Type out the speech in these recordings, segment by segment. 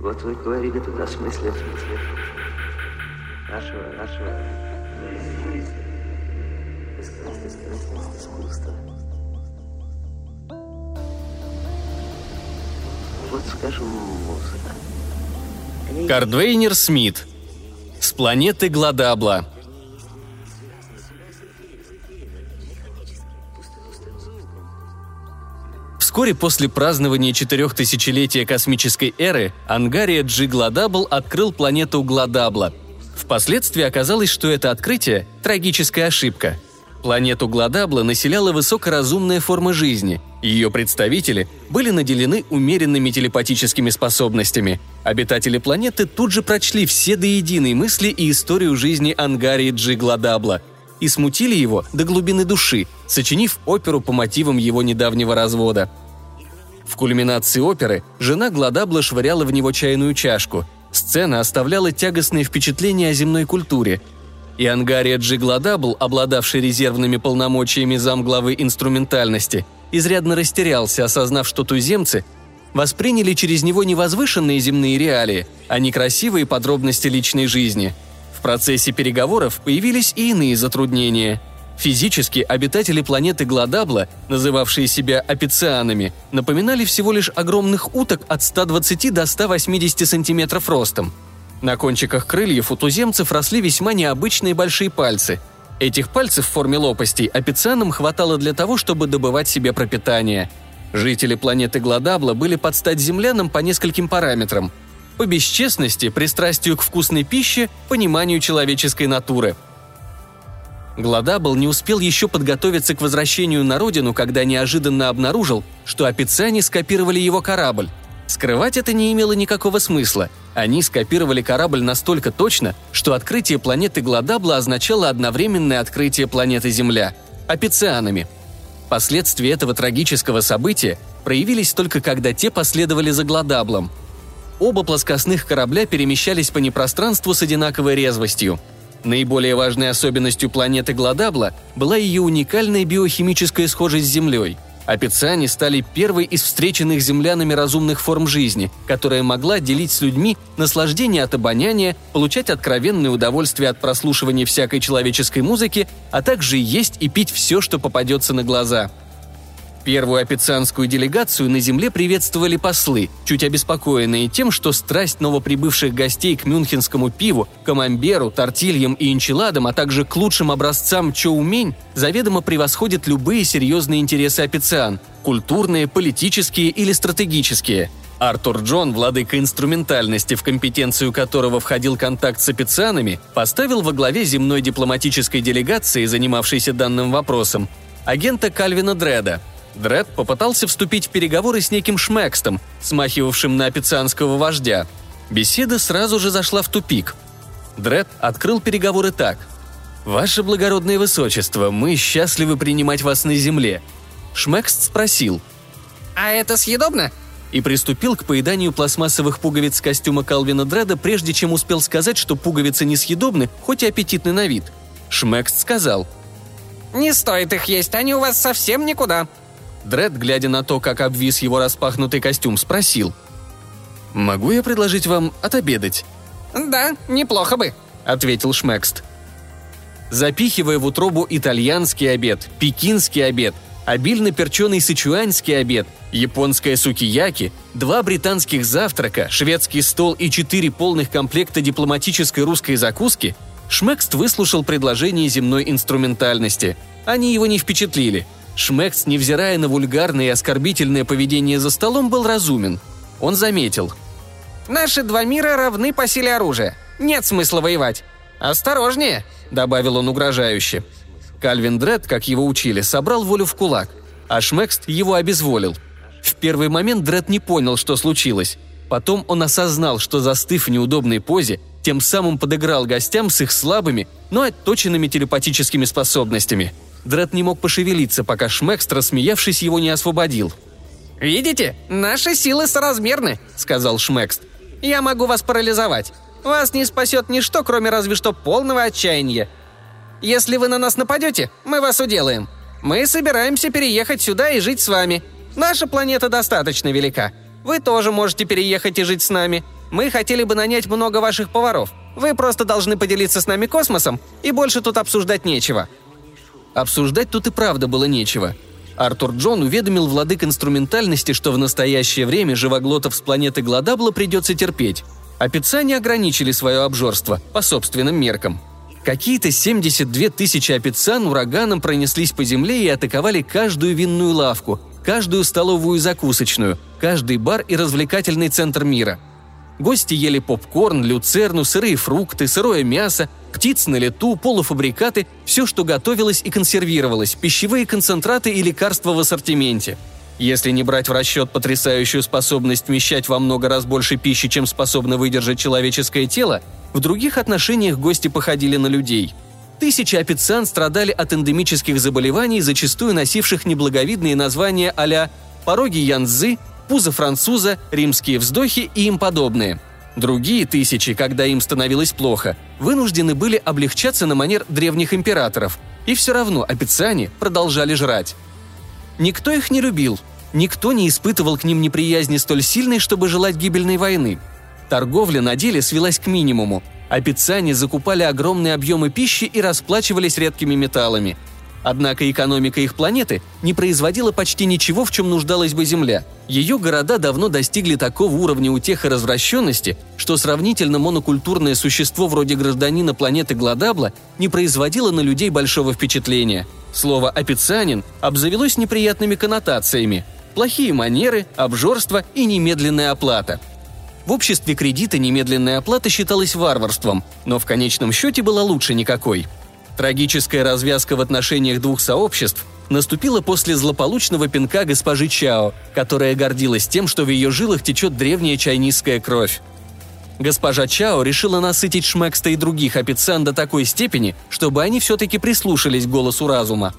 Вот вы говорили тут о смысле, в смысле нашего, нашего искусства. Вот, скажем, музыка. Кардвейнер Смит. С планеты Гладабла. Вскоре после празднования четырехтысячелетия космической эры Ангария Джи Гладабл открыл планету Гладабла. Впоследствии оказалось, что это открытие – трагическая ошибка. Планету Гладабла населяла высокоразумная форма жизни. Ее представители были наделены умеренными телепатическими способностями. Обитатели планеты тут же прочли все до единой мысли и историю жизни Ангарии Джи Гладабла и смутили его до глубины души, сочинив оперу по мотивам его недавнего развода. В кульминации оперы жена Гладабла швыряла в него чайную чашку. Сцена оставляла тягостные впечатления о земной культуре. И Ангария Джи Гладабл, обладавший резервными полномочиями замглавы инструментальности, изрядно растерялся, осознав, что туземцы восприняли через него не возвышенные земные реалии, а некрасивые подробности личной жизни. В процессе переговоров появились и иные затруднения – Физически обитатели планеты Гладабла, называвшие себя апицианами, напоминали всего лишь огромных уток от 120 до 180 сантиметров ростом. На кончиках крыльев у туземцев росли весьма необычные большие пальцы. Этих пальцев в форме лопастей апицианам хватало для того, чтобы добывать себе пропитание. Жители планеты Гладабла были под стать землянам по нескольким параметрам. По бесчестности, пристрастию к вкусной пище, пониманию человеческой натуры – Гладабл не успел еще подготовиться к возвращению на родину, когда неожиданно обнаружил, что апицане скопировали его корабль. Скрывать это не имело никакого смысла. Они скопировали корабль настолько точно, что открытие планеты Гладабла означало одновременное открытие планеты Земля – апицианами. Последствия этого трагического события проявились только когда те последовали за Гладаблом. Оба плоскостных корабля перемещались по непространству с одинаковой резвостью – Наиболее важной особенностью планеты Гладабла была ее уникальная биохимическая схожесть с Землей. Апицани стали первой из встреченных землянами разумных форм жизни, которая могла делить с людьми наслаждение от обоняния, получать откровенное удовольствие от прослушивания всякой человеческой музыки, а также есть и пить все, что попадется на глаза – Первую официанскую делегацию на земле приветствовали послы, чуть обеспокоенные тем, что страсть новоприбывших гостей к мюнхенскому пиву, камамберу, тортильям и энчиладам, а также к лучшим образцам чоумень, заведомо превосходит любые серьезные интересы официан – культурные, политические или стратегические – Артур Джон, владыка инструментальности, в компетенцию которого входил контакт с официанами, поставил во главе земной дипломатической делегации, занимавшейся данным вопросом, агента Кальвина Дреда – Дред попытался вступить в переговоры с неким Шмекстом, смахивавшим на официанского вождя. Беседа сразу же зашла в тупик. Дред открыл переговоры так. «Ваше благородное высочество, мы счастливы принимать вас на земле». Шмекст спросил. «А это съедобно?» и приступил к поеданию пластмассовых пуговиц костюма Калвина Дреда, прежде чем успел сказать, что пуговицы несъедобны, хоть и аппетитны на вид. Шмекст сказал. «Не стоит их есть, они у вас совсем никуда». Дред, глядя на то, как обвис его распахнутый костюм, спросил. «Могу я предложить вам отобедать?» «Да, неплохо бы», — ответил Шмекст. Запихивая в утробу итальянский обед, пекинский обед, обильно перченый сычуанский обед, японская сукияки, два британских завтрака, шведский стол и четыре полных комплекта дипломатической русской закуски, Шмекст выслушал предложение земной инструментальности. Они его не впечатлили – Шмекс, невзирая на вульгарное и оскорбительное поведение за столом, был разумен. Он заметил. «Наши два мира равны по силе оружия. Нет смысла воевать. Осторожнее!» – добавил он угрожающе. Кальвин Дред, как его учили, собрал волю в кулак, а Шмекст его обезволил. В первый момент Дред не понял, что случилось. Потом он осознал, что застыв в неудобной позе, тем самым подыграл гостям с их слабыми, но отточенными телепатическими способностями – Дред не мог пошевелиться, пока Шмекст, рассмеявшись, его не освободил. «Видите, наши силы соразмерны», — сказал Шмекст. «Я могу вас парализовать. Вас не спасет ничто, кроме разве что полного отчаяния. Если вы на нас нападете, мы вас уделаем. Мы собираемся переехать сюда и жить с вами. Наша планета достаточно велика. Вы тоже можете переехать и жить с нами. Мы хотели бы нанять много ваших поваров. Вы просто должны поделиться с нами космосом, и больше тут обсуждать нечего». Обсуждать тут и правда было нечего. Артур Джон уведомил владык инструментальности, что в настоящее время живоглотов с планеты Гладабла придется терпеть. Не ограничили свое обжорство, по собственным меркам. Какие-то 72 тысячи апицан ураганом пронеслись по земле и атаковали каждую винную лавку, каждую столовую закусочную, каждый бар и развлекательный центр мира. Гости ели попкорн, люцерну, сырые фрукты, сырое мясо, птиц на лету, полуфабрикаты, все, что готовилось и консервировалось, пищевые концентраты и лекарства в ассортименте. Если не брать в расчет потрясающую способность вмещать во много раз больше пищи, чем способно выдержать человеческое тело, в других отношениях гости походили на людей – Тысячи апицан страдали от эндемических заболеваний, зачастую носивших неблаговидные названия а-ля «пороги Янзы», «пузо француза», «римские вздохи» и им подобные. Другие тысячи, когда им становилось плохо, вынуждены были облегчаться на манер древних императоров, и все равно апицане продолжали жрать. Никто их не любил, никто не испытывал к ним неприязни столь сильной, чтобы желать гибельной войны. Торговля на деле свелась к минимуму, пиццане закупали огромные объемы пищи и расплачивались редкими металлами. Однако экономика их планеты не производила почти ничего, в чем нуждалась бы Земля. Ее города давно достигли такого уровня утех и развращенности, что сравнительно монокультурное существо вроде гражданина планеты Гладабла не производило на людей большого впечатления. Слово «апицанин» обзавелось неприятными коннотациями – плохие манеры, обжорство и немедленная оплата – в обществе кредита немедленная оплата считалась варварством, но в конечном счете была лучше никакой. Трагическая развязка в отношениях двух сообществ наступила после злополучного пинка госпожи Чао, которая гордилась тем, что в ее жилах течет древняя чайнистская кровь. Госпожа Чао решила насытить Шмекста и других официан до такой степени, чтобы они все-таки прислушались к голосу разума.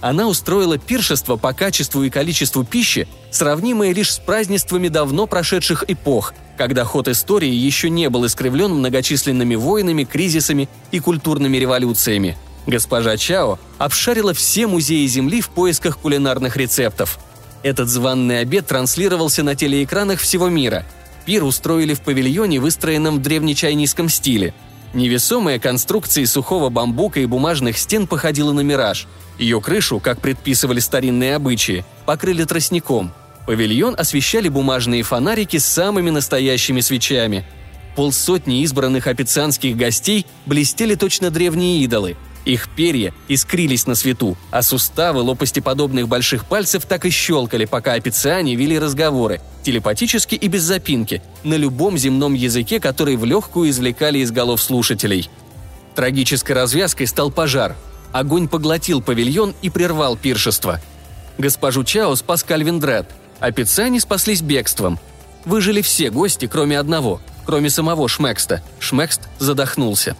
Она устроила пиршество по качеству и количеству пищи, сравнимое лишь с празднествами давно прошедших эпох, когда ход истории еще не был искривлен многочисленными войнами, кризисами и культурными революциями. Госпожа Чао обшарила все музеи Земли в поисках кулинарных рецептов. Этот званный обед транслировался на телеэкранах всего мира. Пир устроили в павильоне, выстроенном в древнечайнийском стиле. Невесомая конструкция сухого бамбука и бумажных стен походила на мираж. Ее крышу, как предписывали старинные обычаи, покрыли тростником – Павильон освещали бумажные фонарики с самыми настоящими свечами. Полсотни избранных официанских гостей блестели точно древние идолы. Их перья искрились на свету, а суставы лопастеподобных больших пальцев так и щелкали, пока официане вели разговоры, телепатически и без запинки, на любом земном языке, который в легкую извлекали из голов слушателей. Трагической развязкой стал пожар. Огонь поглотил павильон и прервал пиршество. Госпожу Чао спас Кальвин Дред – спаслись бегством. Выжили все гости, кроме одного, кроме самого Шмекста. Шмекст задохнулся.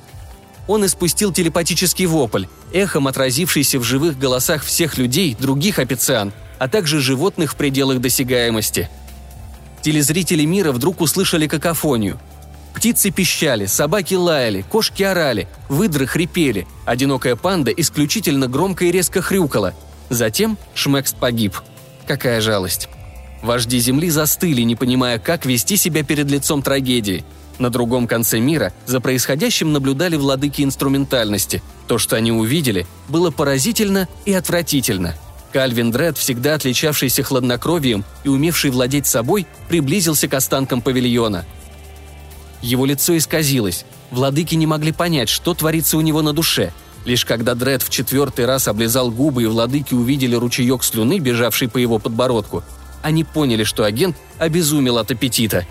Он испустил телепатический вопль, эхом отразившийся в живых голосах всех людей, других апициан, а также животных в пределах досягаемости. Телезрители мира вдруг услышали какофонию. Птицы пищали, собаки лаяли, кошки орали, выдры хрипели, одинокая панда исключительно громко и резко хрюкала. Затем Шмекст погиб. Какая жалость. Вожди Земли застыли, не понимая, как вести себя перед лицом трагедии. На другом конце мира за происходящим наблюдали владыки инструментальности. То, что они увидели, было поразительно и отвратительно. Кальвин Дред, всегда отличавшийся хладнокровием и умевший владеть собой, приблизился к останкам павильона. Его лицо исказилось. Владыки не могли понять, что творится у него на душе. Лишь когда Дред в четвертый раз облизал губы и владыки увидели ручеек слюны, бежавший по его подбородку, они поняли, что агент обезумел от аппетита.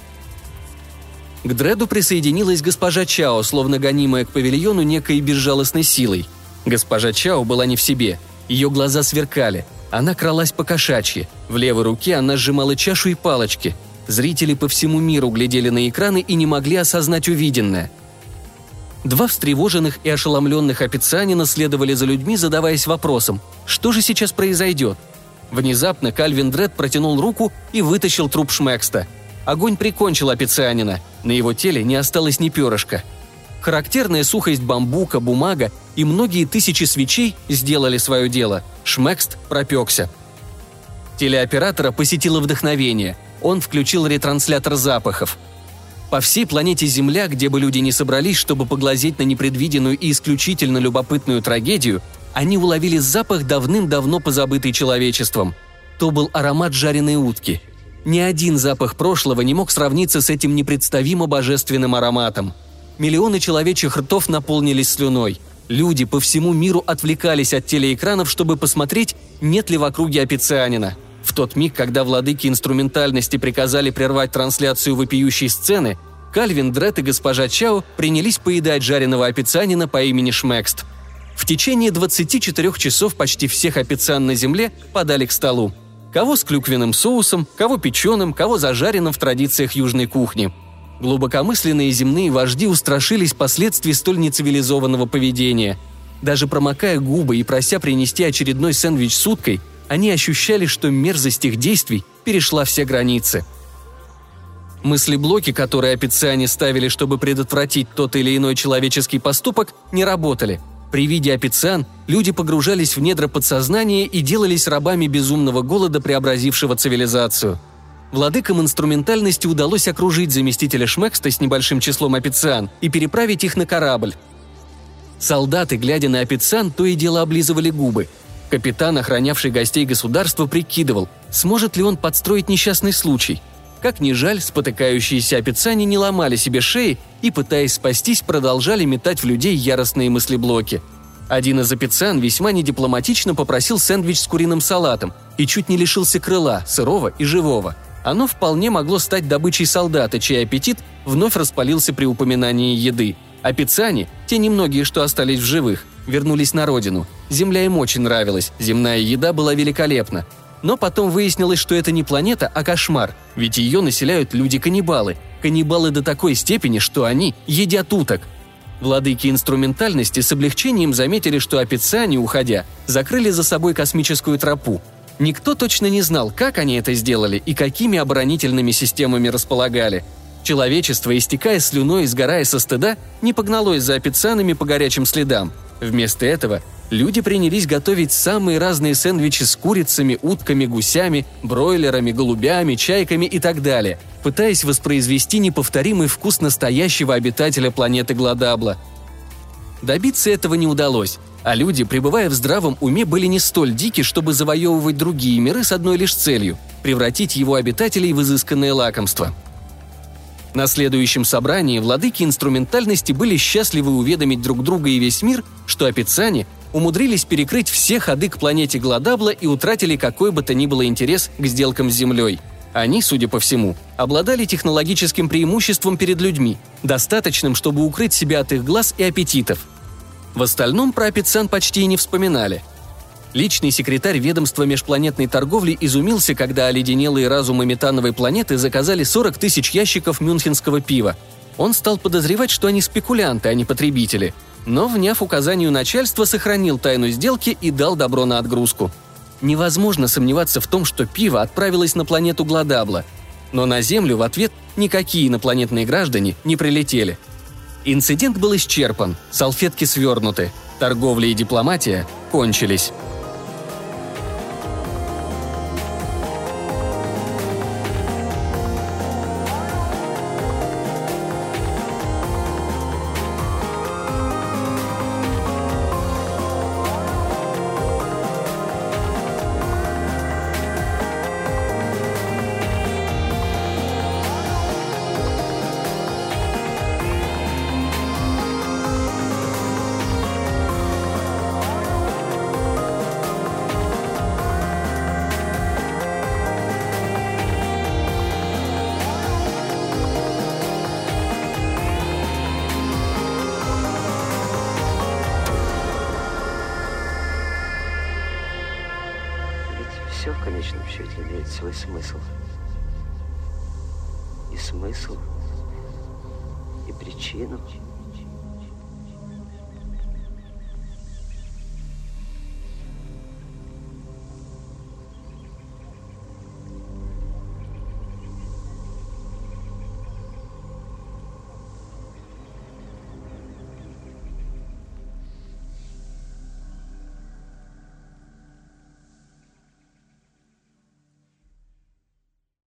К Дреду присоединилась госпожа Чао, словно гонимая к павильону некой безжалостной силой. Госпожа Чао была не в себе. Ее глаза сверкали. Она кралась по кошачьи. В левой руке она сжимала чашу и палочки. Зрители по всему миру глядели на экраны и не могли осознать увиденное. Два встревоженных и ошеломленных официанина следовали за людьми, задаваясь вопросом, что же сейчас произойдет – Внезапно Кальвин Дред протянул руку и вытащил труп Шмекста. Огонь прикончил опицианина. На его теле не осталось ни перышка. Характерная сухость бамбука, бумага и многие тысячи свечей сделали свое дело. Шмекст пропекся. Телеоператора посетило вдохновение. Он включил ретранслятор запахов. По всей планете Земля, где бы люди не собрались, чтобы поглазеть на непредвиденную и исключительно любопытную трагедию, они уловили запах давным-давно позабытый человечеством. То был аромат жареной утки. Ни один запах прошлого не мог сравниться с этим непредставимо божественным ароматом. Миллионы человечьих ртов наполнились слюной. Люди по всему миру отвлекались от телеэкранов, чтобы посмотреть, нет ли в округе апицианина – в тот миг, когда владыки инструментальности приказали прервать трансляцию вопиющей сцены, Кальвин Дред и госпожа Чао принялись поедать жареного апицианина по имени Шмекст. В течение 24 часов почти всех апициан на земле подали к столу. Кого с клюквенным соусом, кого печеным, кого зажаренным в традициях южной кухни. Глубокомысленные земные вожди устрашились последствий столь нецивилизованного поведения. Даже промокая губы и прося принести очередной сэндвич с уткой, они ощущали, что мерзость их действий перешла все границы. Мысли-блоки, которые опициане ставили, чтобы предотвратить тот или иной человеческий поступок, не работали. При виде опициан люди погружались в недра подсознания и делались рабами безумного голода, преобразившего цивилизацию. Владыкам инструментальности удалось окружить заместителя Шмекста с небольшим числом опициан и переправить их на корабль. Солдаты, глядя на опициан, то и дело облизывали губы, Капитан, охранявший гостей государства, прикидывал, сможет ли он подстроить несчастный случай. Как ни жаль, спотыкающиеся опицане не ломали себе шеи и, пытаясь спастись, продолжали метать в людей яростные мыслеблоки. Один из опицан весьма недипломатично попросил сэндвич с куриным салатом и чуть не лишился крыла, сырого и живого. Оно вполне могло стать добычей солдата, чей аппетит вновь распалился при упоминании еды. Опицане, те немногие, что остались в живых – вернулись на родину. Земля им очень нравилась, земная еда была великолепна. Но потом выяснилось, что это не планета, а кошмар, ведь ее населяют люди-каннибалы. Каннибалы до такой степени, что они едят уток. Владыки инструментальности с облегчением заметили, что опициане, уходя, закрыли за собой космическую тропу. Никто точно не знал, как они это сделали и какими оборонительными системами располагали. Человечество, истекая слюной и сгорая со стыда, не погналось за опицианами по горячим следам – Вместо этого люди принялись готовить самые разные сэндвичи с курицами, утками, гусями, бройлерами, голубями, чайками и так далее, пытаясь воспроизвести неповторимый вкус настоящего обитателя планеты Гладабла. Добиться этого не удалось, а люди, пребывая в здравом уме, были не столь дики, чтобы завоевывать другие миры с одной лишь целью – превратить его обитателей в изысканное лакомство – на следующем собрании владыки инструментальности были счастливы уведомить друг друга и весь мир, что опицане умудрились перекрыть все ходы к планете Гладабла и утратили какой бы то ни было интерес к сделкам с Землей. Они, судя по всему, обладали технологическим преимуществом перед людьми, достаточным, чтобы укрыть себя от их глаз и аппетитов. В остальном про Апицан почти и не вспоминали – Личный секретарь ведомства межпланетной торговли изумился, когда оледенелые разумы метановой планеты заказали 40 тысяч ящиков мюнхенского пива. Он стал подозревать, что они спекулянты, а не потребители. Но, вняв указанию начальства, сохранил тайну сделки и дал добро на отгрузку. Невозможно сомневаться в том, что пиво отправилось на планету Гладабла. Но на Землю в ответ никакие инопланетные граждане не прилетели. Инцидент был исчерпан, салфетки свернуты, торговля и дипломатия кончились. Счете имеет свой смысл. И смысл, и причину –